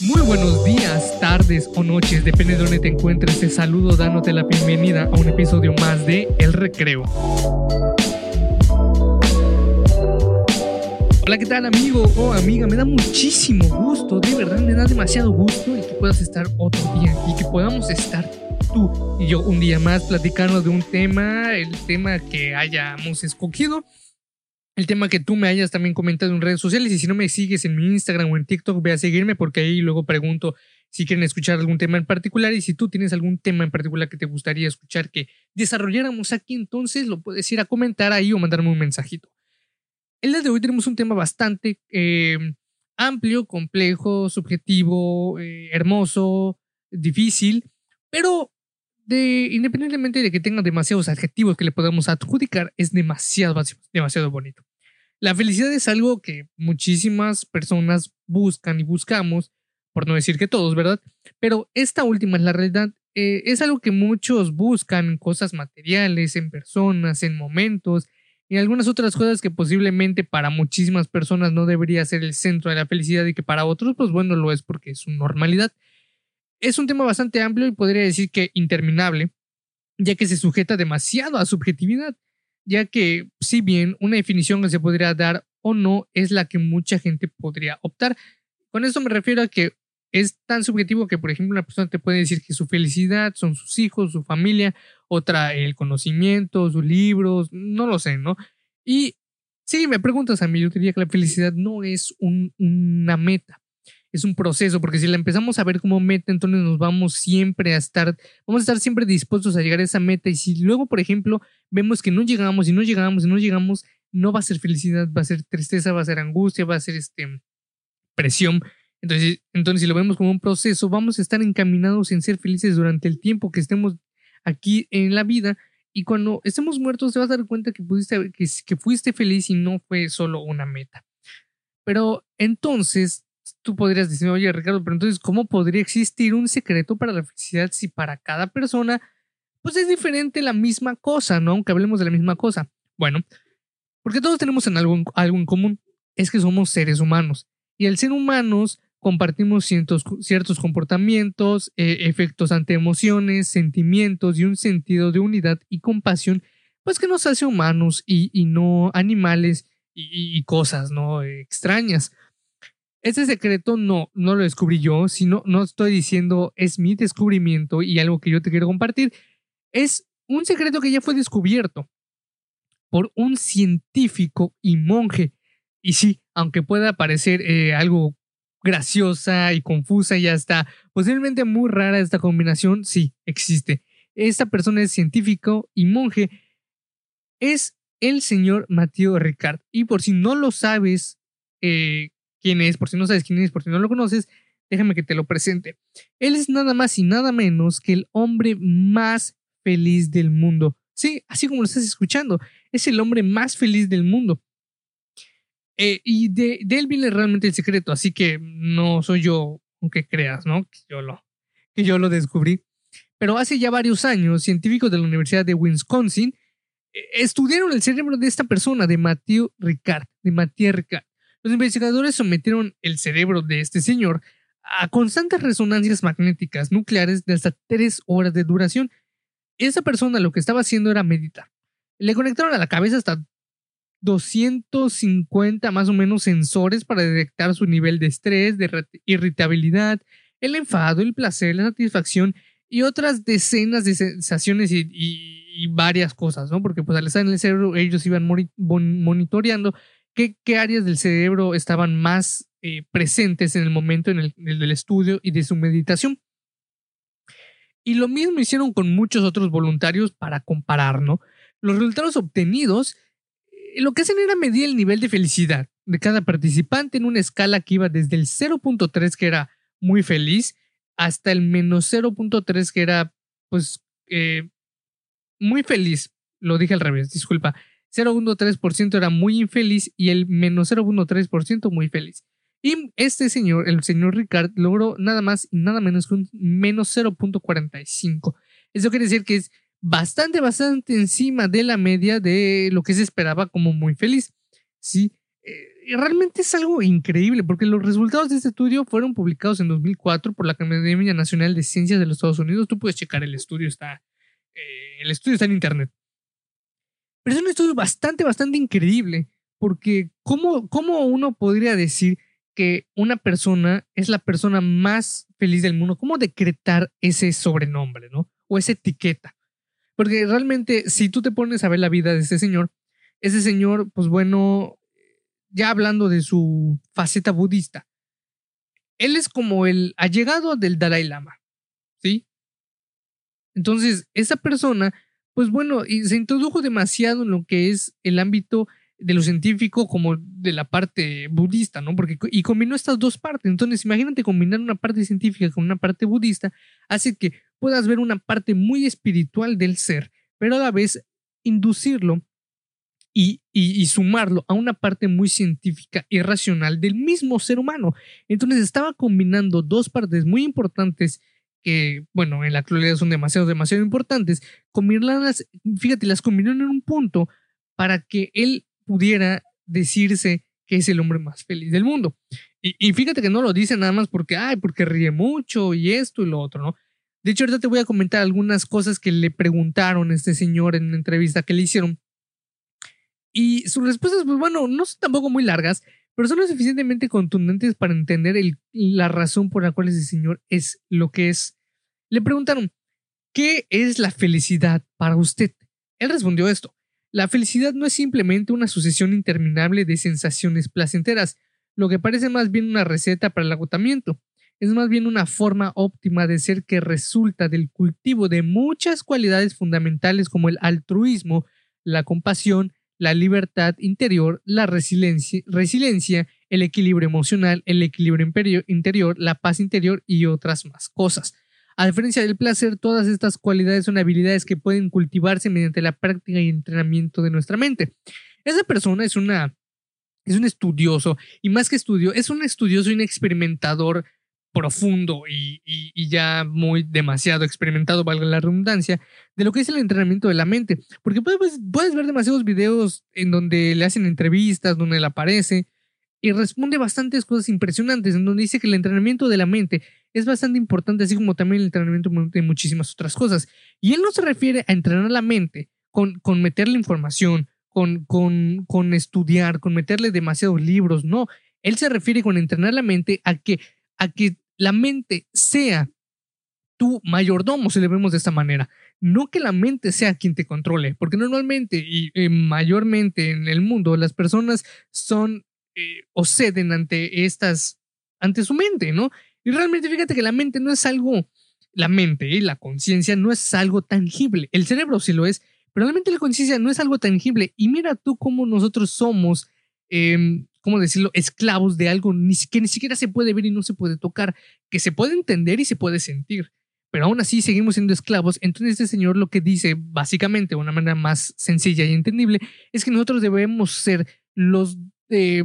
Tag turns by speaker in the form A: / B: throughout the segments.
A: Muy buenos días, tardes o noches, depende de donde te encuentres. Te saludo dándote la bienvenida a un episodio más de El Recreo. Hola, ¿qué tal amigo o amiga? Me da muchísimo gusto, de verdad me da demasiado gusto el que puedas estar otro día y que podamos estar tú y yo un día más platicando de un tema, el tema que hayamos escogido el tema que tú me hayas también comentado en redes sociales y si no me sigues en mi Instagram o en TikTok, ve a seguirme porque ahí luego pregunto si quieren escuchar algún tema en particular y si tú tienes algún tema en particular que te gustaría escuchar que desarrolláramos aquí, entonces lo puedes ir a comentar ahí o mandarme un mensajito. El día de hoy tenemos un tema bastante eh, amplio, complejo, subjetivo, eh, hermoso, difícil, pero de, independientemente de que tenga demasiados adjetivos que le podamos adjudicar, es demasiado, demasiado bonito. La felicidad es algo que muchísimas personas buscan y buscamos, por no decir que todos, ¿verdad? Pero esta última es la realidad. Eh, es algo que muchos buscan en cosas materiales, en personas, en momentos y algunas otras cosas que posiblemente para muchísimas personas no debería ser el centro de la felicidad y que para otros, pues bueno, lo es porque es su normalidad. Es un tema bastante amplio y podría decir que interminable, ya que se sujeta demasiado a subjetividad ya que si bien una definición que se podría dar o no es la que mucha gente podría optar. Con esto me refiero a que es tan subjetivo que, por ejemplo, una persona te puede decir que su felicidad son sus hijos, su familia, otra el conocimiento, sus libros, no lo sé, ¿no? Y si me preguntas a mí, yo diría que la felicidad no es una meta, es un proceso, porque si la empezamos a ver como meta, entonces nos vamos siempre a estar, vamos a estar siempre dispuestos a llegar a esa meta. Y si luego, por ejemplo, vemos que no llegamos y no llegamos y no llegamos, no va a ser felicidad, va a ser tristeza, va a ser angustia, va a ser este presión. Entonces, entonces si lo vemos como un proceso, vamos a estar encaminados en ser felices durante el tiempo que estemos aquí en la vida. Y cuando estemos muertos, te vas a dar cuenta que, pudiste, que, que fuiste feliz y no fue solo una meta. Pero entonces tú podrías decir, oye Ricardo, pero entonces, ¿cómo podría existir un secreto para la felicidad si para cada persona, pues es diferente la misma cosa, ¿no? Aunque hablemos de la misma cosa. Bueno, porque todos tenemos en algo, algo en común, es que somos seres humanos. Y al ser humanos compartimos ciertos, ciertos comportamientos, eh, efectos ante emociones, sentimientos y un sentido de unidad y compasión, pues que nos hace humanos y, y no animales y cosas, ¿no? extrañas. Ese secreto no, no lo descubrí yo, sino no estoy diciendo es mi descubrimiento y algo que yo te quiero compartir. Es un secreto que ya fue descubierto por un científico y monje. Y sí, aunque pueda parecer eh, algo graciosa y confusa y hasta posiblemente muy rara esta combinación, sí, existe. Esta persona es científico y monje. Es el señor Mateo Ricard. Y por si no lo sabes, eh, quién es, por si no sabes quién es, por si no lo conoces, déjame que te lo presente. Él es nada más y nada menos que el hombre más feliz del mundo. Sí, así como lo estás escuchando, es el hombre más feliz del mundo. Eh, y de, él viene realmente el secreto, así que no soy yo, aunque creas, ¿no? Que yo lo, que yo lo descubrí. Pero hace ya varios años, científicos de la Universidad de Wisconsin eh, estudiaron el cerebro de esta persona, de Mathieu Ricard, de Mathieu Ricard. Los investigadores sometieron el cerebro de este señor a constantes resonancias magnéticas nucleares de hasta tres horas de duración. Esa persona lo que estaba haciendo era meditar. Le conectaron a la cabeza hasta 250 más o menos sensores para detectar su nivel de estrés, de irritabilidad, el enfado, el placer, la satisfacción y otras decenas de sensaciones y, varias cosas, ¿no? Porque pues al estar en el cerebro ellos iban monitoreando qué, áreas del cerebro estaban más eh, presentes en el momento en el, del estudio y de su meditación. Y lo mismo hicieron con muchos otros voluntarios para comparar, ¿no? Los resultados obtenidos, eh, lo que hacen era medir el nivel de felicidad de cada participante en una escala que iba desde el 0.3, que era muy feliz, hasta el menos 0.3, que era, pues, eh, muy feliz. Lo dije al revés, disculpa. 0.3% era muy infeliz y el menos 0.3% muy feliz. Y este señor, el señor Ricard, logró nada más y nada menos que un menos 0.45. Eso quiere decir que es bastante, bastante encima de la media de lo que se esperaba como muy feliz. Sí, eh, realmente es algo increíble porque los resultados de este estudio fueron publicados en 2004 por la Academia Nacional de Ciencias de los Estados Unidos. Tú puedes checar el estudio, está, eh, el estudio está en internet. Pero es un estudio bastante, bastante increíble porque ¿cómo, ¿cómo uno podría decir que una persona es la persona más feliz del mundo? ¿Cómo decretar ese sobrenombre, no? O esa etiqueta. Porque realmente, si tú te pones a ver la vida de ese señor, ese señor, pues bueno, ya hablando de su faceta budista, él es como el allegado del Dalai Lama, ¿sí? Entonces, esa persona, pues bueno, se introdujo demasiado en lo que es el ámbito de lo científico como de la parte budista, ¿no? Porque y combinó estas dos partes. Entonces, imagínate combinar una parte científica con una parte budista, hace que puedas ver una parte muy espiritual del ser, pero a la vez inducirlo y, sumarlo a una parte muy científica y racional del mismo ser humano. Entonces estaba combinando dos partes muy importantes que, bueno, en la actualidad son demasiado, demasiado importantes, combinarlas, fíjate, las combinó en un punto para que él pudiera decirse que es el hombre más feliz del mundo. Y, fíjate que no lo dice nada más porque, ay, porque ríe mucho y esto y lo otro, ¿no? De hecho, ahorita te voy a comentar algunas cosas que le preguntaron a este señor en una entrevista que le hicieron y sus respuestas, pues bueno, no son tampoco muy largas, pero son lo suficientemente contundentes para entender la razón por la cual ese señor es lo que es. Le preguntaron, ¿qué es la felicidad para usted? Él respondió esto. La felicidad no es simplemente una sucesión interminable de sensaciones placenteras, lo que parece más bien una receta para el agotamiento. Es más bien una forma óptima de ser que resulta del cultivo de muchas cualidades fundamentales como el altruismo, la compasión, la libertad interior, la resiliencia, el equilibrio emocional, el equilibrio interior, la paz interior y otras más cosas. A diferencia del placer, todas estas cualidades son habilidades que pueden cultivarse mediante la práctica y entrenamiento de nuestra mente. Esa persona es una es un estudioso y más que estudio, es un estudioso y un experimentador profundo y, ya muy demasiado experimentado, valga la redundancia, de lo que es el entrenamiento de la mente. Porque puedes, puedes ver demasiados videos en donde le hacen entrevistas, donde él aparece y responde bastantes cosas impresionantes, en donde dice que el entrenamiento de la mente es bastante importante, así como también el entrenamiento de muchísimas otras cosas. Y él no se refiere a entrenar la mente con, con meterle información, con, con, con estudiar, con meterle demasiados libros, no. Él se refiere con entrenar la mente a que a que la mente sea tu mayordomo, si le vemos de esta manera. No que la mente sea quien te controle, porque normalmente y mayormente en el mundo las personas son eh, o ceden ante estas, ante su mente, ¿no? Y realmente fíjate que la mente no es algo, la mente y la conciencia no es algo tangible. El cerebro sí lo es, pero realmente la conciencia no es algo tangible. Y mira tú cómo nosotros somos eh, ¿cómo decirlo?, esclavos de algo que ni siquiera se puede ver y no se puede tocar, que se puede entender y se puede sentir. Pero aún así seguimos siendo esclavos. Entonces este señor lo que dice, básicamente, de una manera más sencilla y entendible, es que nosotros debemos ser los, eh,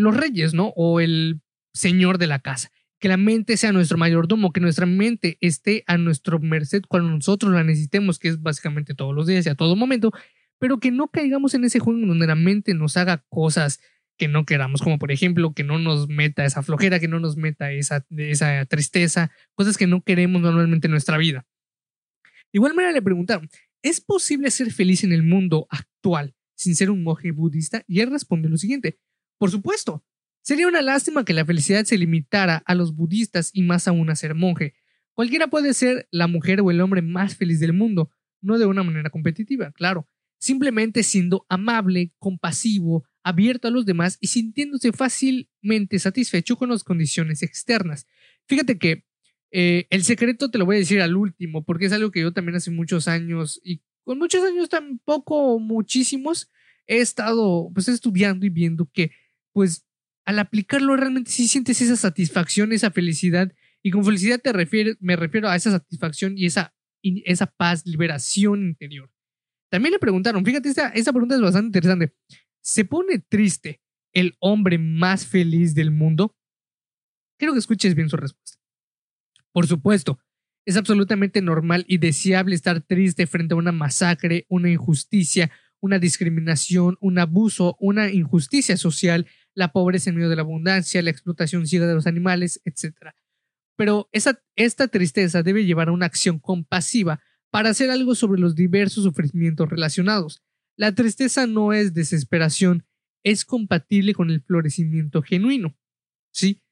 A: los reyes, ¿no? O el señor de la casa. Que la mente sea nuestro mayordomo, que nuestra mente esté a nuestro merced cuando nosotros la necesitemos, que es básicamente todos los días y a todo momento, pero que no caigamos en ese juego donde la mente nos haga cosas que no queramos, como por ejemplo que no nos meta esa flojera, que no nos meta esa, esa tristeza, cosas que no queremos normalmente en nuestra vida. igual manera le preguntaron, ¿es posible ser feliz en el mundo actual sin ser un monje budista? Y él responde lo siguiente, por supuesto, sería una lástima que la felicidad se limitara a los budistas y más aún a ser monje. Cualquiera puede ser la mujer o el hombre más feliz del mundo, no de una manera competitiva, claro, simplemente siendo amable, compasivo, abierto a los demás y sintiéndose fácilmente satisfecho con las condiciones externas. Fíjate que eh, el secreto te lo voy a decir al último, porque es algo que yo también hace muchos años y con muchos años tampoco muchísimos he estado pues estudiando y viendo que pues al aplicarlo realmente sí sientes esa satisfacción, esa felicidad y con felicidad te refiero, me refiero a esa satisfacción y esa, esa paz, liberación interior. También le preguntaron, fíjate, esta, pregunta es bastante interesante. ¿Se pone triste el hombre más feliz del mundo? Quiero que escuches bien su respuesta. Por supuesto, es absolutamente normal y deseable estar triste frente a una masacre, una injusticia una discriminación, un abuso, una injusticia social, la pobreza en medio de la abundancia, la explotación ciega de los animales, etc. Pero esa, esta tristeza debe llevar a una acción compasiva para hacer algo sobre los diversos sufrimientos relacionados. La tristeza no es desesperación, es compatible con el florecimiento genuino. ¿Sí?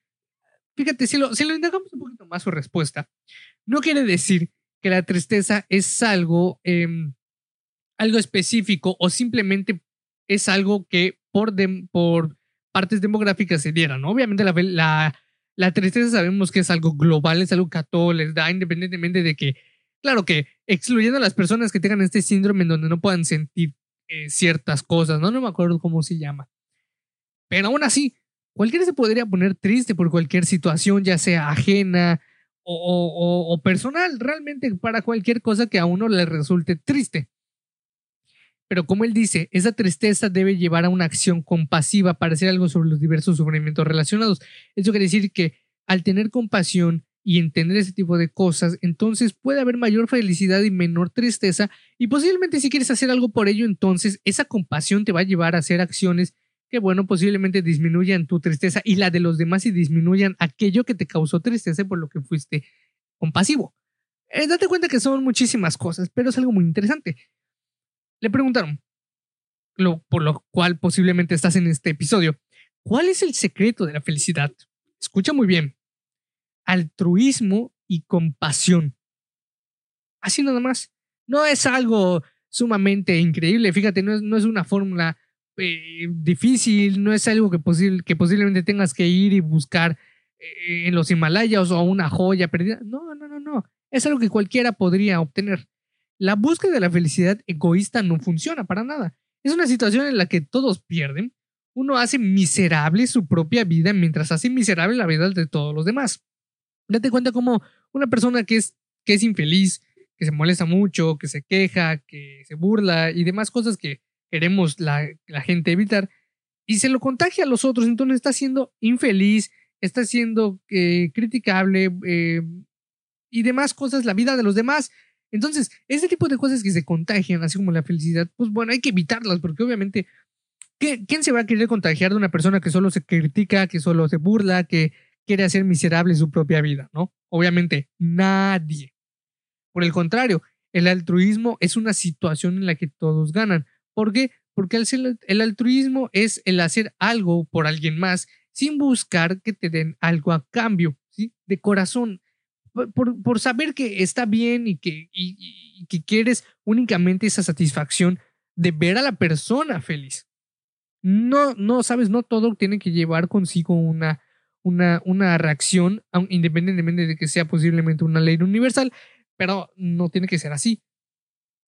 A: Fíjate, si lo, si lo indagamos un poquito más su respuesta, no quiere decir que la tristeza es algo, em, algo específico o simplemente es algo que por, por partes demográficas se dieran. Obviamente la, la, la, tristeza sabemos que es algo global, es algo que a todos les da, independientemente de que, claro que excluyendo a las personas que tengan este síndrome en donde no puedan sentir eh, ciertas cosas, ¿no? No me acuerdo cómo se llama. Pero aún así, cualquiera se podría poner triste por cualquier situación, ya sea ajena o, o, personal, realmente para cualquier cosa que a uno le resulte triste. Pero como él dice, esa tristeza debe llevar a una acción compasiva para hacer algo sobre los diversos sufrimientos relacionados. Eso quiere decir que al tener compasión y entender ese tipo de cosas, entonces puede haber mayor felicidad y menor tristeza y posiblemente si quieres hacer algo por ello, entonces esa compasión te va a llevar a hacer acciones que bueno, posiblemente disminuyan tu tristeza y la de los demás y disminuyan aquello que te causó tristeza por lo que fuiste compasivo. Eh, date cuenta que son muchísimas cosas, pero es algo muy interesante. Le preguntaron, lo, por lo cual posiblemente estás en este episodio, ¿cuál es el secreto de la felicidad? Escucha muy bien. Altruismo y compasión. Así nada más. No es algo sumamente increíble, fíjate, no es, una fórmula eh, difícil, no es algo que, que posiblemente tengas que ir y buscar eh, en los Himalayas o una joya perdida. No, no, no, no. Es algo que cualquiera podría obtener. La búsqueda de la felicidad egoísta no funciona para nada. Es una situación en la que todos pierden. Uno hace miserable su propia vida mientras hace miserable la vida de todos los demás. Date cuenta como una persona que es, que es infeliz, que se molesta mucho, que se queja, que se burla y demás cosas que queremos la, gente evitar, y se lo contagia a los otros, entonces está siendo infeliz, está siendo eh, criticable eh, y demás cosas, la vida de los demás. Entonces, ese tipo de cosas que se contagian, así como la felicidad, pues bueno, hay que evitarlas, porque obviamente, ¿quién se va a querer contagiar de una persona que solo se critica, que solo se burla, que quiere hacer miserable su propia vida, ¿no? Obviamente, nadie. Por el contrario, el altruismo es una situación en la que todos ganan. ¿Por qué? Porque el, altruismo es el hacer algo por alguien más sin buscar que te den algo a cambio, ¿sí? De corazón. Por, saber que está bien y que, que quieres únicamente esa satisfacción de ver a la persona feliz. No, no, sabes, no todo tiene que llevar consigo una, una, una reacción, independientemente de que sea posiblemente una ley universal, pero no tiene que ser así.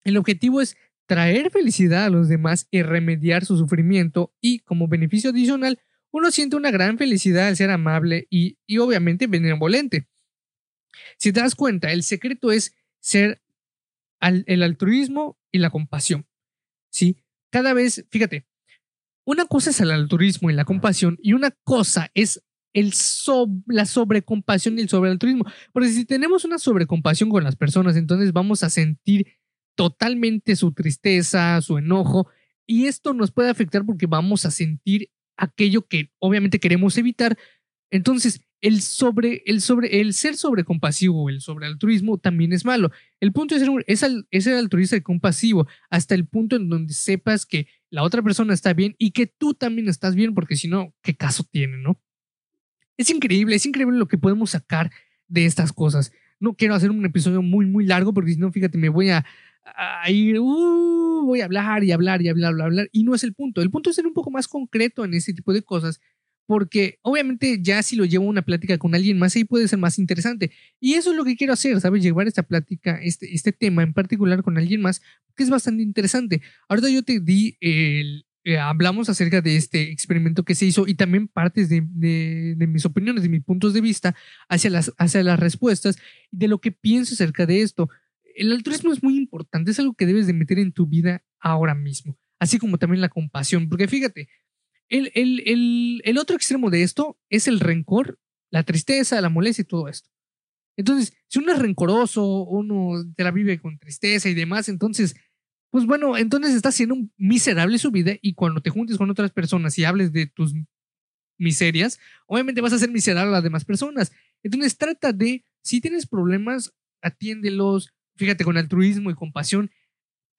A: El objetivo es traer felicidad a los demás y remediar su sufrimiento y como beneficio adicional uno siente una gran felicidad al ser amable y, y obviamente benevolente. Si te das cuenta, el secreto es ser el altruismo y la compasión. ¿Sí? Cada vez, fíjate, una cosa es el altruismo y la compasión y una cosa es el la sobrecompasión y el sobrealtruismo. Porque si tenemos una sobrecompasión con las personas, entonces vamos a sentir totalmente su tristeza, su enojo, y esto nos puede afectar porque vamos a sentir aquello que obviamente queremos evitar. Entonces, el sobre, el sobre, el ser sobrecompasivo, el sobrealtruismo también es malo. El punto es ser, es, el altruista y compasivo hasta el punto en donde sepas que la otra persona está bien y que tú también estás bien, porque si no, ¿qué caso tiene, no? Es increíble, es increíble lo que podemos sacar de estas cosas. No quiero hacer un episodio muy, muy largo, porque si no, fíjate, me voy a, ahí uh, voy a hablar y hablar y hablar, y hablar, y no es el punto. El punto es ser un poco más concreto en ese tipo de cosas, porque obviamente ya si lo llevo a una plática con alguien más, ahí puede ser más interesante. Y eso es lo que quiero hacer, ¿sabes? Llevar esta plática, este, este tema en particular con alguien más, que es bastante interesante. Ahorita yo te di el, eh, hablamos acerca de este experimento que se hizo y también partes de, de, de, mis opiniones, de mis puntos de vista hacia las, hacia las respuestas y de lo que pienso acerca de esto el altruismo es muy importante, es algo que debes de meter en tu vida ahora mismo, así como también la compasión, porque fíjate, el, el, el, otro extremo de esto es el rencor, la tristeza, la molestia y todo esto. Entonces, si uno es rencoroso, uno te la vive con tristeza y demás, entonces pues bueno, entonces estás siendo miserable su vida y cuando te juntes con otras personas y hables de tus miserias, obviamente vas a ser miserable a las demás personas. Entonces trata de, si tienes problemas, atiéndelos, fíjate, con altruismo y compasión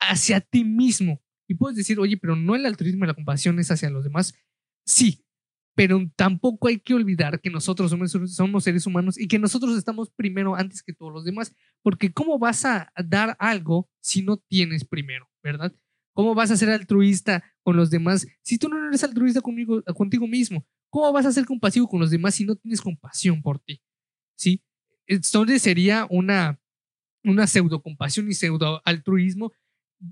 A: hacia ti mismo. Y puedes decir, oye, pero no el altruismo y la compasión es hacia los demás. Sí, pero tampoco hay que olvidar que nosotros somos, seres humanos y que nosotros estamos primero antes que todos los demás, porque ¿cómo vas a dar algo si no tienes primero, verdad? ¿Cómo vas a ser altruista con los demás si tú no eres altruista conmigo, contigo mismo? ¿Cómo vas a ser compasivo con los demás si no tienes compasión por ti? ¿Sí? Entonces sería una, una pseudo compasión y pseudo altruismo,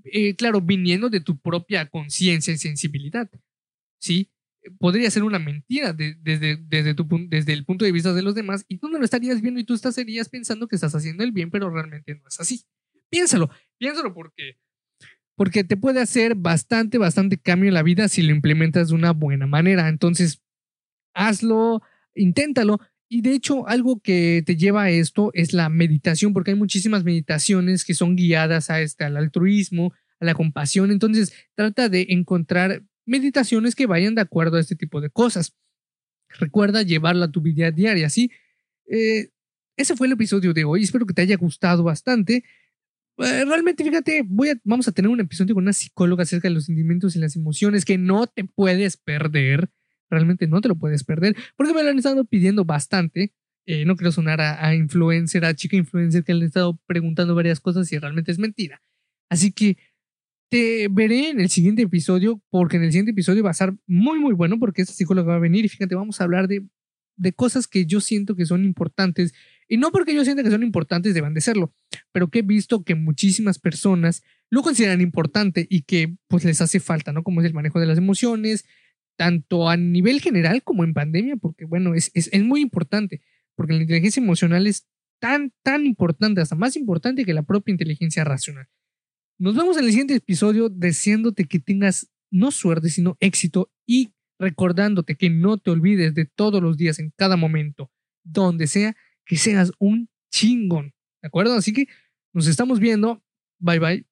A: eh, claro, viniendo de tu propia conciencia y sensibilidad. ¿Sí? podría ser una mentira desde, tu, desde el punto de vista de los demás y tú no lo estarías viendo y tú estarías pensando que estás haciendo el bien, pero realmente no es así. Piénsalo, piénsalo porque, porque te puede hacer bastante, bastante cambio en la vida si lo implementas de una buena manera. Entonces, hazlo, inténtalo. Y de hecho, algo que te lleva a esto es la meditación, porque hay muchísimas meditaciones que son guiadas a este, al altruismo, a la compasión. Entonces, trata de encontrar meditaciones que vayan de acuerdo a este tipo de cosas. Recuerda llevarla a tu vida diaria, ¿sí? Eh, ese fue el episodio de hoy. Espero que te haya gustado bastante. Eh, realmente, fíjate, voy a, vamos a tener un episodio con una psicóloga acerca de los sentimientos y las emociones que no te puedes perder. Realmente no te lo puedes perder. Porque me lo han estado pidiendo bastante. Eh, no quiero sonar a, a, influencer, a chica influencer que le han estado preguntando varias cosas y realmente es mentira. Así que te veré en el siguiente episodio, porque en el siguiente episodio va a ser muy, muy bueno, porque esta psicóloga va a venir y fíjate, vamos a hablar de, de cosas que yo siento que son importantes. Y no porque yo sienta que son importantes, deban de serlo, pero que he visto que muchísimas personas lo consideran importante y que pues les hace falta, ¿no? Como es el manejo de las emociones, tanto a nivel general como en pandemia, porque bueno, es, es, es muy importante, porque la inteligencia emocional es tan, tan importante, hasta más importante que la propia inteligencia racional. Nos vemos en el siguiente episodio deseándote que tengas no suerte, sino éxito y recordándote que no te olvides de todos los días, en cada momento, donde sea, que seas un chingón. ¿De acuerdo? Así que nos estamos viendo. Bye bye.